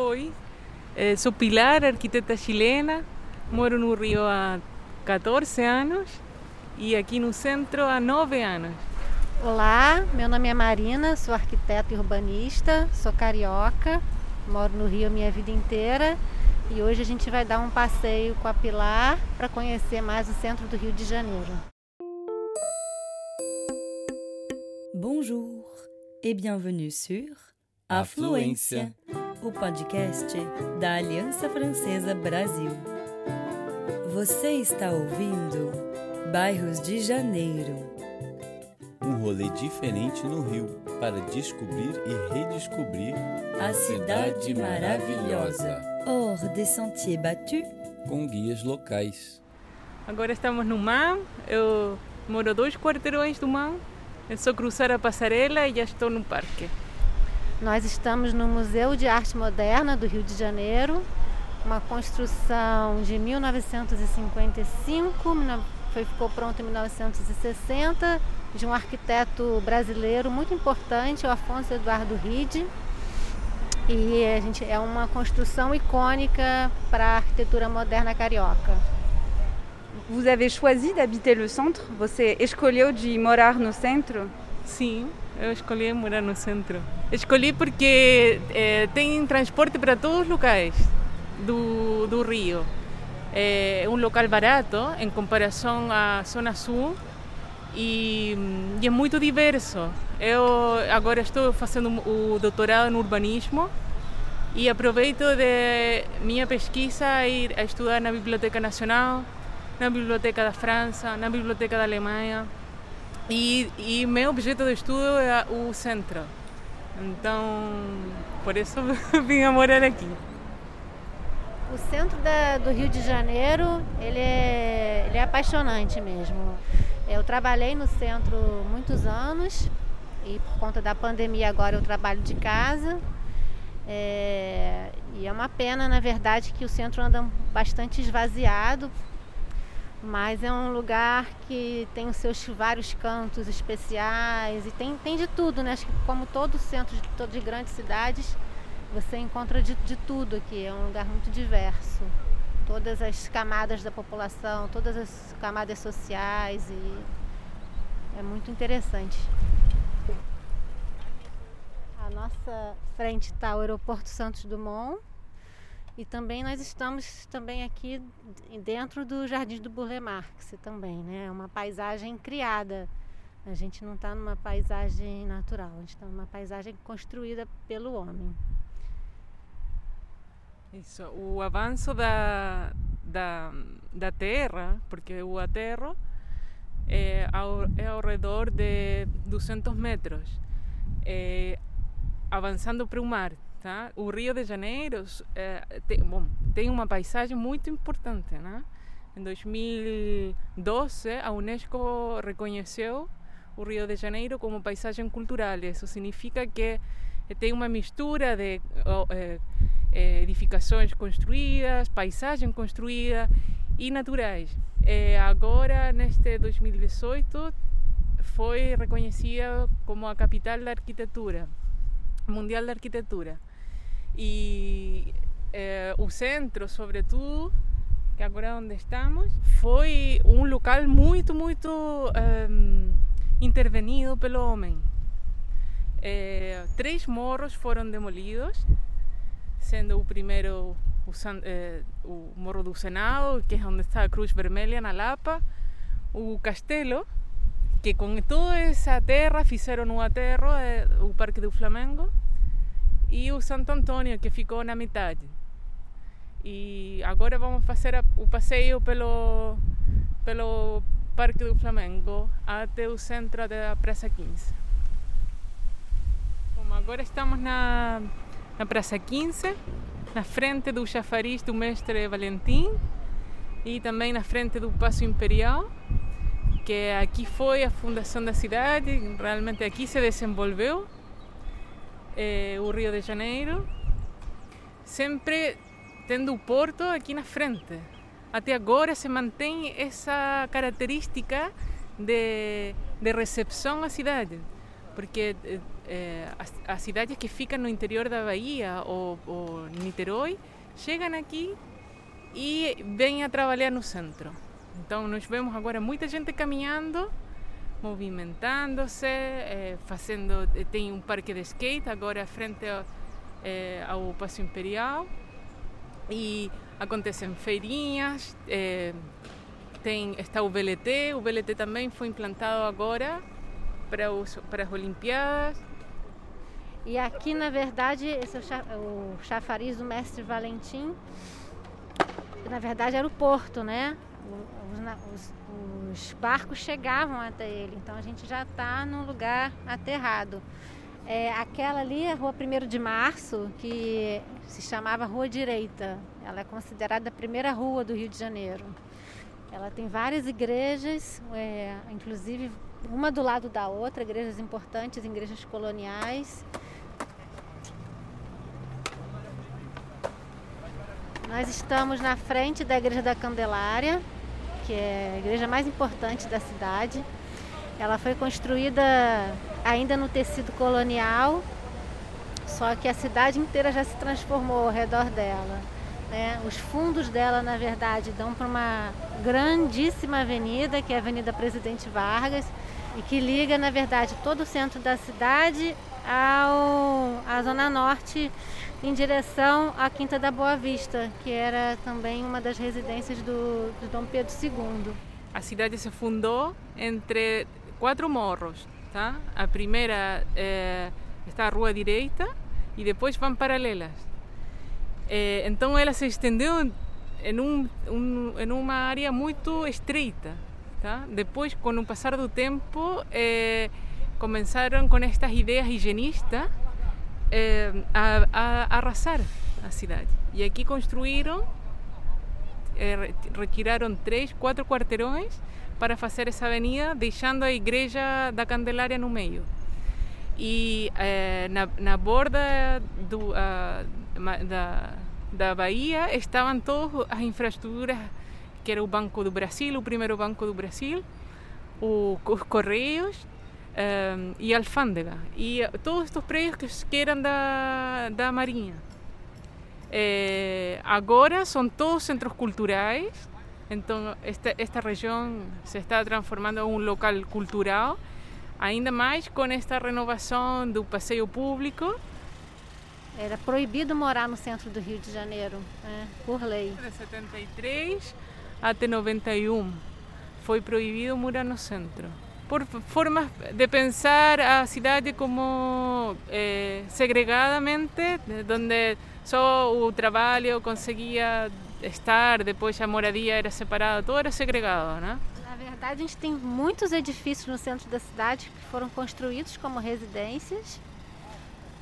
Oi, eh, sou Pilar, arquiteta chilena, moro no Rio há 14 anos e aqui no centro há 9 anos. Olá, meu nome é Marina, sou arquiteta e urbanista, sou carioca, moro no Rio a minha vida inteira e hoje a gente vai dar um passeio com a Pilar para conhecer mais o centro do Rio de Janeiro. Bonjour et bienvenue sur Afluência, o podcast da Aliança Francesa Brasil. Você está ouvindo Bairros de Janeiro. Um rolê diferente no Rio para descobrir e redescobrir A cidade maravilhosa. Hors des sentiers battus, com guias locais. Agora estamos no MAM, eu moro dois quarteirões do MAM, é só cruzar a passarela e já estou no parque. Nós estamos no Museu de Arte Moderna do Rio de Janeiro, uma construção de 1955, mil- foi, ficou pronta em 1960, de um arquiteto brasileiro muito importante, o Afonso Eduardo Ride. E a gente é uma construção icônica para a arquitetura moderna carioca. Vous avez choisi d'habiter le centre? Você escolheu de morar no centro? Sim, eu escolhi morar no centro. Escolhi porque eh, tem transporte para todos os locais do, do Rio. É um local barato em comparação à Zona Sul e, e é muito diverso. Eu agora estou fazendo o doutorado no urbanismo e aproveito de minha pesquisa ir a estudar na Biblioteca Nacional, na Biblioteca da França, na Biblioteca da Alemanha. E, e meu objeto de estudo é o centro. Então, por isso vim a morar aqui. O centro da- do Rio de Janeiro, ele é, ele é apaixonante mesmo. Eu trabalhei no centro muitos anos e por conta da pandemia agora eu trabalho de casa. É, e é uma pena, na verdade, que o centro anda bastante esvaziado, mas é um lugar que tem os seus vários cantos especiais e tem, tem de tudo, né? Acho que como todo centro de, grandes cidades, você encontra de, de tudo aqui. É um lugar muito diverso. Todas as camadas da população, todas as camadas sociais e é muito interessante. À nossa frente está o aeroporto Santos Dumont e também nós estamos também aqui dentro do Jardim do Burle Marx também, né? É uma paisagem criada. A gente não está numa paisagem natural, a gente está numa paisagem construída pelo homem. Isso, o avanço da, da, da terra, porque o aterro é ao, é ao redor de 200 metros, é, avançando para o mar. Tá? O Rio de Janeiro é, tem, bom, tem uma paisagem muito importante. Né? Em 2012, a Unesco reconheceu o Rio de Janeiro como paisagem cultural. Isso significa que tem uma mistura de eh, eh, edificações construídas, paisagem construída e naturais. Eh, agora, neste 2018, foi reconhecida como a capital da arquitetura, mundial da arquitetura. E eh, o centro, sobretudo, que agora é onde estamos, foi um local muito, muito ehm, intervenido pelo homem. Eh, três morros foram demolidos, sendo o primeiro o, San- eh, o Morro do Senado, que é onde está a Cruz Vermelha na Lapa, o Castelo, que com toda essa terra fizeram o aterro, eh, o Parque do Flamengo, e o Santo Antônio, que ficou na metade. E agora vamos fazer o passeio pelo, pelo Parque do Flamengo até o centro da Praça 15. Bom, agora estamos na, na Praça 15, na frente do chafariz do Mestre Valentim e também na frente do Paço Imperial, que aqui foi a fundação da cidade, realmente aqui se desenvolveu eh, o Rio de Janeiro, sempre tendo o porto aqui na frente. Até agora se mantém essa característica de, de recepção à cidade, porque eh, é, as, as, cidades que ficam no interior da Bahia ou, ou Niterói chegam aqui e vêm a trabalhar no centro. Então nós vemos agora muita gente caminhando, movimentando-se, é, fazendo tem um parque de skate agora frente ao, é, ao Paço Imperial e acontecem feirinhas, tem está o VLT, o VLT também foi implantado agora para, os, para as Olimpíadas. E aqui, na verdade, esse é o chafariz do mestre Valentim, que na verdade era o porto, né? Os, os, os barcos chegavam até ele, então a gente já está num lugar aterrado. É, aquela ali é a Rua 1 de Março, que se chamava Rua Direita. Ela é considerada a primeira rua do Rio de Janeiro. Ela tem várias igrejas, é, inclusive uma do lado da outra, igrejas importantes, igrejas coloniais. Nós estamos na frente da Igreja da Candelária, que é a igreja mais importante da cidade. Ela foi construída ainda no tecido colonial, só que a cidade inteira já se transformou ao redor dela. Né? Os fundos dela, na verdade, dão para uma grandíssima avenida, que é a Avenida Presidente Vargas, e que liga, na verdade, todo o centro da cidade ao, à Zona Norte em direção à Quinta da Boa Vista, que era também uma das residências do, do Dom Pedro II. A cidade se fundou entre quatro morros. Tá? A primeira é, está a Rua Direita e depois vão paralelas. É, então ela se estendeu em, um, um, em uma área muito estreita. Tá? Depois, com o passar do tempo, é, começaram com estas ideias higienistas é, a, a, arrasar a cidade. E aqui construíram, é, retiraram três, quatro quarteirões para fazer essa avenida, deixando a igreja da Candelária no meio. E é, na, na borda do, da, da Bahia estavam todas as infraestruturas, que era o Banco do Brasil, o primeiro Banco do Brasil, o, os Correios, um, e alfândega e todos estes prédios que, eram da, da Marinha. É, agora são todos centros culturais, então esta, esta região se está transformando em um local cultural, ainda mais com esta renovação do passeio público. Era proibido morar no centro do Rio de Janeiro, né, por lei. De 73 até 91 foi proibido morar no centro por formas de pensar a cidade como eh, segregadamente, onde só o trabalho conseguia estar, depois a moradia era separada, tudo era segregado, né? Na verdade, a gente tem muitos edifícios no centro da cidade que foram construídos como residências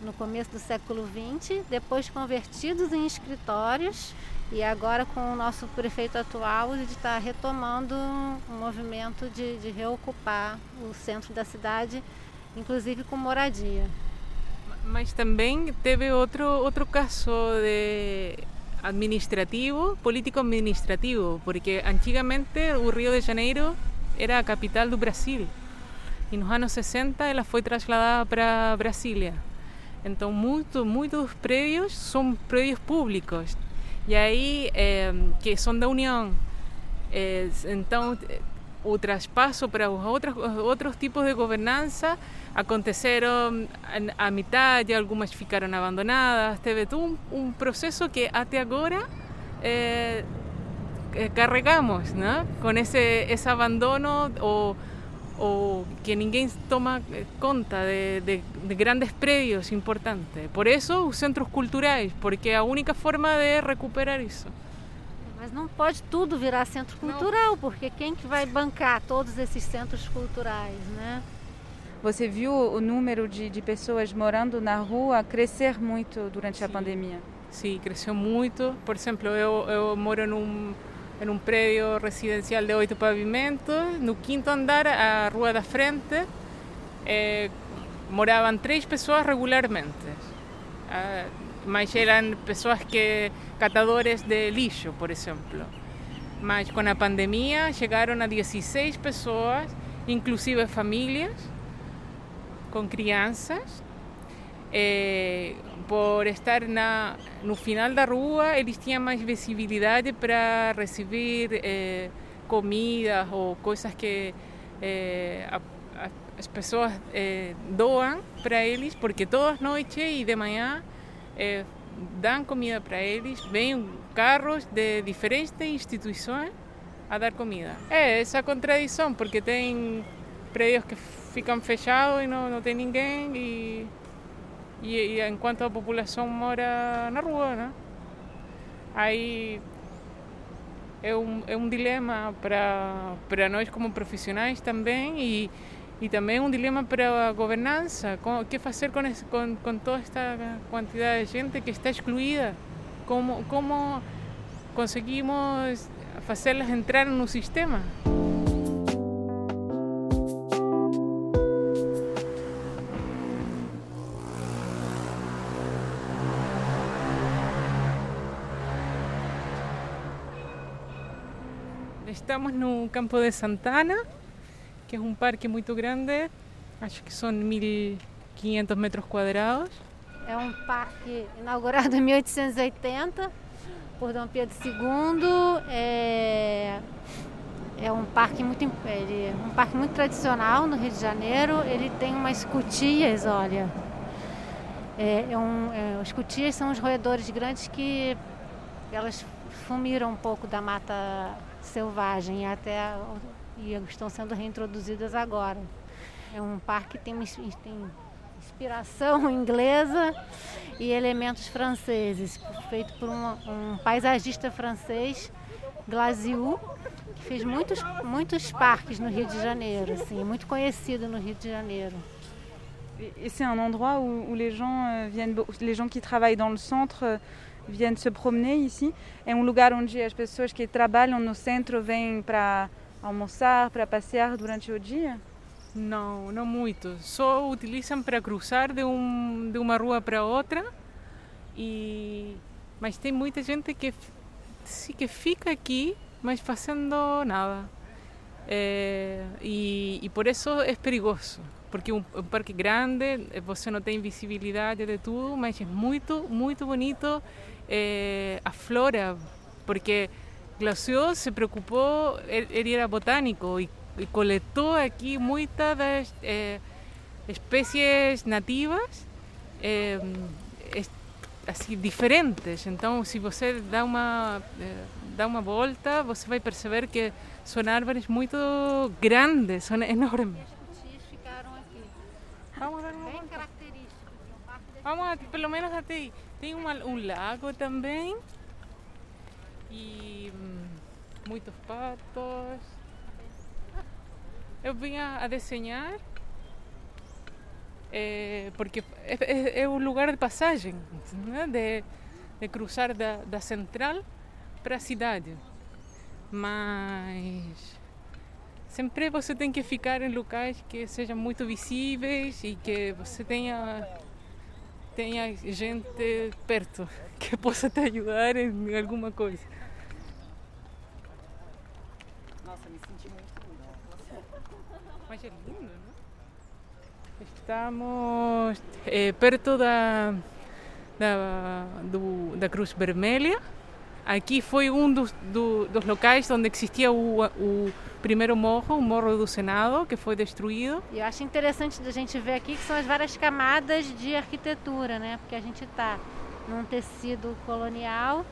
no começo do século XX, depois convertidos em escritórios e agora, com o nosso prefeito atual, ele está retomando um movimento de, de reocupar o centro da cidade, inclusive com moradia. Mas também teve outro outro caso de administrativo, político administrativo, porque antigamente o Rio de Janeiro era a capital do Brasil e nos anos 60 ela foi trasladada para Brasília. Então, muito, muitos prédios são prédios públicos, e aí, é, que são da União. É, o traspasso para os outros, outros tipos de governança aconteceram a, a metade, algumas ficaram abandonadas. Teve todo um, um processo que até agora é, carregamos né? com esse, esse abandono ou o que ninguém toma eh, conta de, de, de, grandes prédios importantes. Por isso, os centros culturais, porque é a única forma de recuperar isso. Mas não pode tudo virar centro cultural, não. porque quem que vai bancar todos esses centros culturais, né? Você viu o número de, de pessoas morando na rua crescer muito durante Sim. a pandemia? Sim, cresceu muito. Por exemplo, eu, eu moro num en un predio residencial de oito pavimentos. No quinto andar, a rua da frente, eh, moraban três pessoas regularmente. Ah, mas eram pessoas que catadores de lixo, por exemplo. Mas com a pandemia chegaram a 16 pessoas, inclusive famílias com crianças, é, por estar na, no final da rua, eles tinham mais visibilidade para receber é, comidas ou coisas que é, a, a, as pessoas é, doam para eles, porque todas as noites e de manhã é, dão comida para eles, vêm carros de diferentes instituições a dar comida. É essa contradição, porque tem prédios que ficam fechados e não, não tem ninguém e e, e enquanto a população mora na rua, né? Aí é um, é um dilema para, para nós como profissionais também e, e também um dilema para a governança. O que fazer com toda esta quantidade de gente que está excluída? Como, como conseguimos fazê-las entrar no sistema? Estamos no Campo de Santana, que é um parque muito grande, acho que são 1.500 metros quadrados. É um parque inaugurado em 1880 por Dom Pedro II. É, é um parque muito ele, um parque muito tradicional no Rio de Janeiro. Ele tem umas cutias, olha. É, é um, é, os cutias são os roedores grandes que elas fumiram um pouco da mata selvagem até e estão sendo reintroduzidas agora. É um parque que tem, tem inspiração inglesa e elementos franceses, feito por um, um paisagista francês, Glasiou, que fez muitos, muitos parques no Rio de Janeiro, assim, muito conhecido no Rio de Janeiro. Et c'est un endroit où, où les gens euh, viennent, les gens qui travaillent dans le centre viennent se promener ici. É um lugar onde as pessoas que trabalham no centro vêm para almoçar, para passear durante o dia? Não, não muito. Só utilizam para cruzar de, um, de uma rua para outra. E mas tem muita gente que sim que fica aqui, mas fazendo nada. É, e, e por isso é perigoso porque um, um parque grande, você não tem visibilidade de tudo, mas é muito, muito bonito eh, a flora, porque Glaciou se preocupou, ele era botânico e, e coletou aqui muitas das eh, espécies nativas eh, assim diferentes. Então, se você dá uma dá uma volta, você vai perceber que são árvores muito grandes, são enormes. Vamos dar uma volta. Vamos, pelo menos até aí. Tem uma, um lago também. E hum, muitos patos. Eu vinha a desenhar é, porque é, é, é, um lugar de passagem, né? de, de cruzar da, da central para a cidade. Mas sempre você tem que ficar em locais que sejam muito visíveis e que você tenha tenha gente perto que possa te ajudar em alguma coisa. Nossa, me senti muito Mas é lindo, não? Estamos é, perto da, da, do, da Cruz Vermelha. Aqui foi um dos, do, dos locais onde existia o, o primeiro morro, o Morro do Senado, que foi destruído. E eu acho interessante da gente ver aqui que são as várias camadas de arquitetura, né? Porque a gente está num tecido colonial,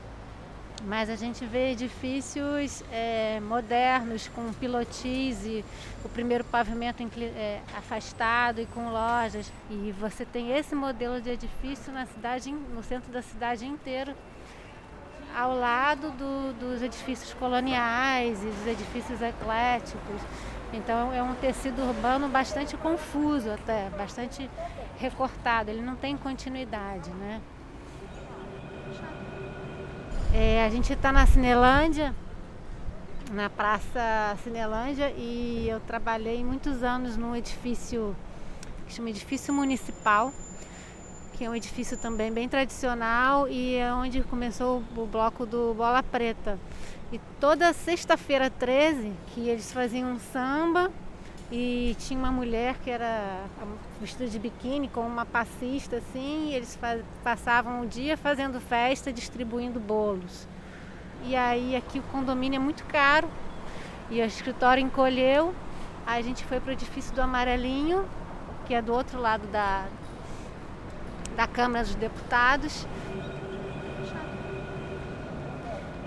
mas a gente vê edifícios é, modernos com pilotis e o primeiro pavimento é, afastado e com lojas. E você tem esse modelo de edifício na cidade, no centro da cidade inteira ao lado do, dos edifícios coloniais e dos edifícios ecléticos. Então é um tecido urbano bastante confuso até, bastante recortado, ele não tem continuidade, né? É, a gente está na Cinelândia, na Praça Cinelândia, e eu trabalhei muitos anos num edifício, que chama Edifício Municipal, que é um edifício também bem tradicional e é onde começou o bloco do Bola Preta. E toda sexta-feira 13, que eles faziam um samba e tinha uma mulher que era vestida de biquíni com uma passista assim, e eles passavam o dia fazendo festa, distribuindo bolos. E aí aqui o condomínio é muito caro e o escritório encolheu. A gente foi para o edifício do Amarelinho, que é do outro lado da, da Câmara dos Deputados.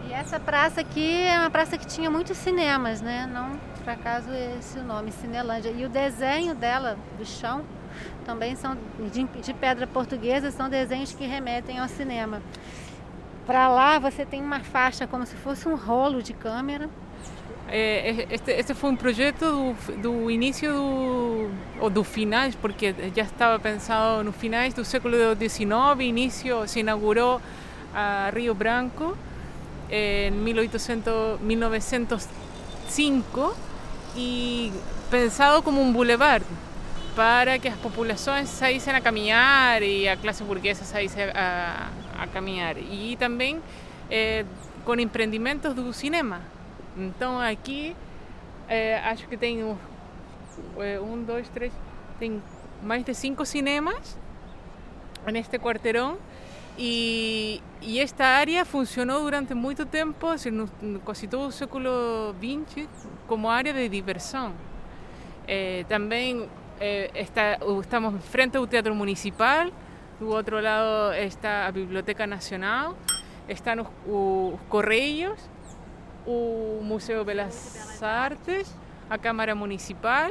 E essa praça aqui é uma praça que tinha muitos cinemas, né? Não por acaso esse nome, Cinelândia. E o desenho dela, do chão, também são de, de pedra portuguesa, são desenhos que remetem ao cinema. Para lá você tem uma faixa como se fosse um rolo de câmera. É, este, este foi um projeto do, do início do, ou do finais, porque já estava pensado no finais do século XIX, início se inaugurou a Rio Branco en 1800, 1905 y pensado como un boulevard para que as populações saíssem a caminhar e a classe burguesa saísse a, a caminhar. E também é, com empreendimentos do cinema. Então aqui é, acho que tem é, um, dois, três, tem mais de cinco cinemas neste quarteirão Y, y, esta área funcionó durante mucho tiempo, casi todo el século XX, como área de diversión. También está, estamos frente ao Teatro Municipal, do outro lado está a Biblioteca Nacional, están os, os Correios, o Museu Belas Artes, a Câmara Municipal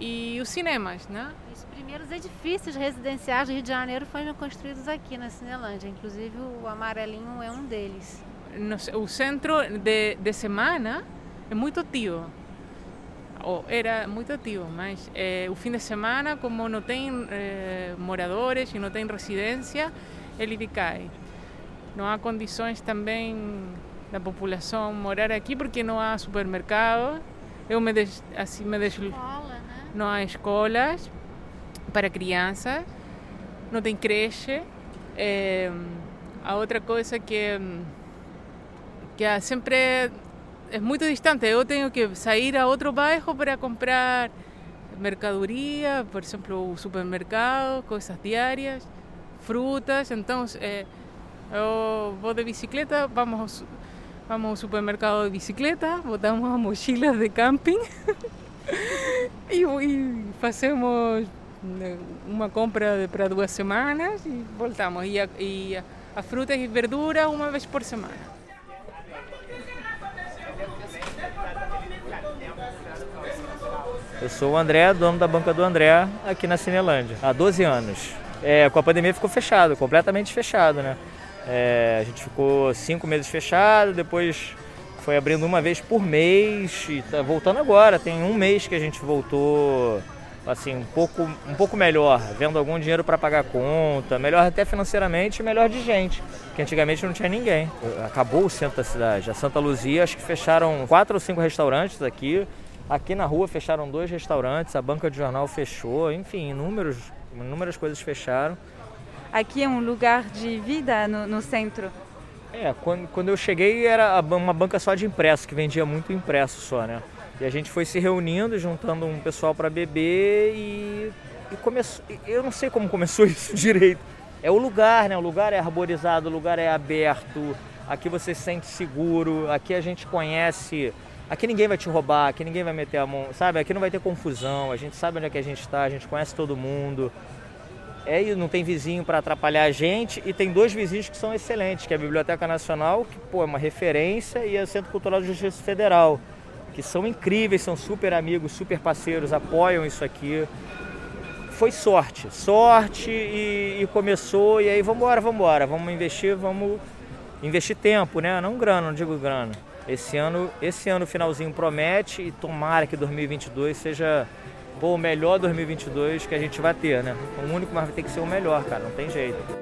e os cinemas, né? Os primeiros edifícios residenciais do Rio de Janeiro foram construídos aqui na Cinelândia, inclusive o amarelinho é um deles. O centro de, de semana é muito ou era muito tio, mas é, o fim de semana, como não tem é, moradores e não tem residência, ele decai. Não há condições também da população morar aqui porque não há supermercado. Eu me, des, assim, me desloco não há escolas para crianças, não tem creche. É, a outra coisa que, que é sempre é muito distante. Eu tenho que sair a outro bairro para comprar mercadoria, por exemplo, supermercado, coisas diárias, frutas. Então, é, eu vou de bicicleta, vamos, vamos ao supermercado de bicicleta, botamos as mochilas de camping e, e fazemos uma compra para duas semanas e voltamos. E a, e a frutas e verduras uma vez por semana. Eu sou o André, dono da banca do André, aqui na Cinelândia, há 12 anos. É, com a pandemia ficou fechado, completamente fechado, né? É, a gente ficou cinco meses fechado, depois foi abrindo uma vez por mês e tá voltando agora. Tem um mês que a gente voltou assim um pouco um pouco melhor, vendo algum dinheiro para pagar conta, melhor até financeiramente, melhor de gente, que antigamente não tinha ninguém. Acabou o centro da cidade. A Santa Luzia acho que fecharam quatro ou cinco restaurantes aqui. Aqui na rua fecharam dois restaurantes, a banca de jornal fechou, enfim, inúmeros, inúmeras coisas fecharam. Aqui é um lugar de vida no, no centro. É, quando, quando eu cheguei era uma banca só de impresso, que vendia muito impresso só, né? E a gente foi se reunindo, juntando um pessoal para beber e, e começou. Eu não sei como começou isso direito. É o lugar, né? O lugar é arborizado, o lugar é aberto, aqui você se sente seguro, aqui a gente conhece. Aqui ninguém vai te roubar, aqui ninguém vai meter a mão, sabe? Aqui não vai ter confusão, a gente sabe onde é que a gente está, a gente conhece todo mundo é, não tem vizinho para atrapalhar a gente e tem dois vizinhos que são excelentes, que é a Biblioteca Nacional, que pô, é uma referência, e o Centro Cultural de Justiça Federal, que são incríveis, são super amigos, super parceiros, apoiam isso aqui. Foi sorte, sorte e, e começou, e aí vamos embora, vamos embora, vamos investir, vamos investir tempo, né? Não grana, não digo grana. Esse ano, esse ano finalzinho promete e tomara que 2022 seja pô, o melhor 2022 que a gente vai ter, né? O único, mas vai ter que ser o melhor, cara, não tem jeito.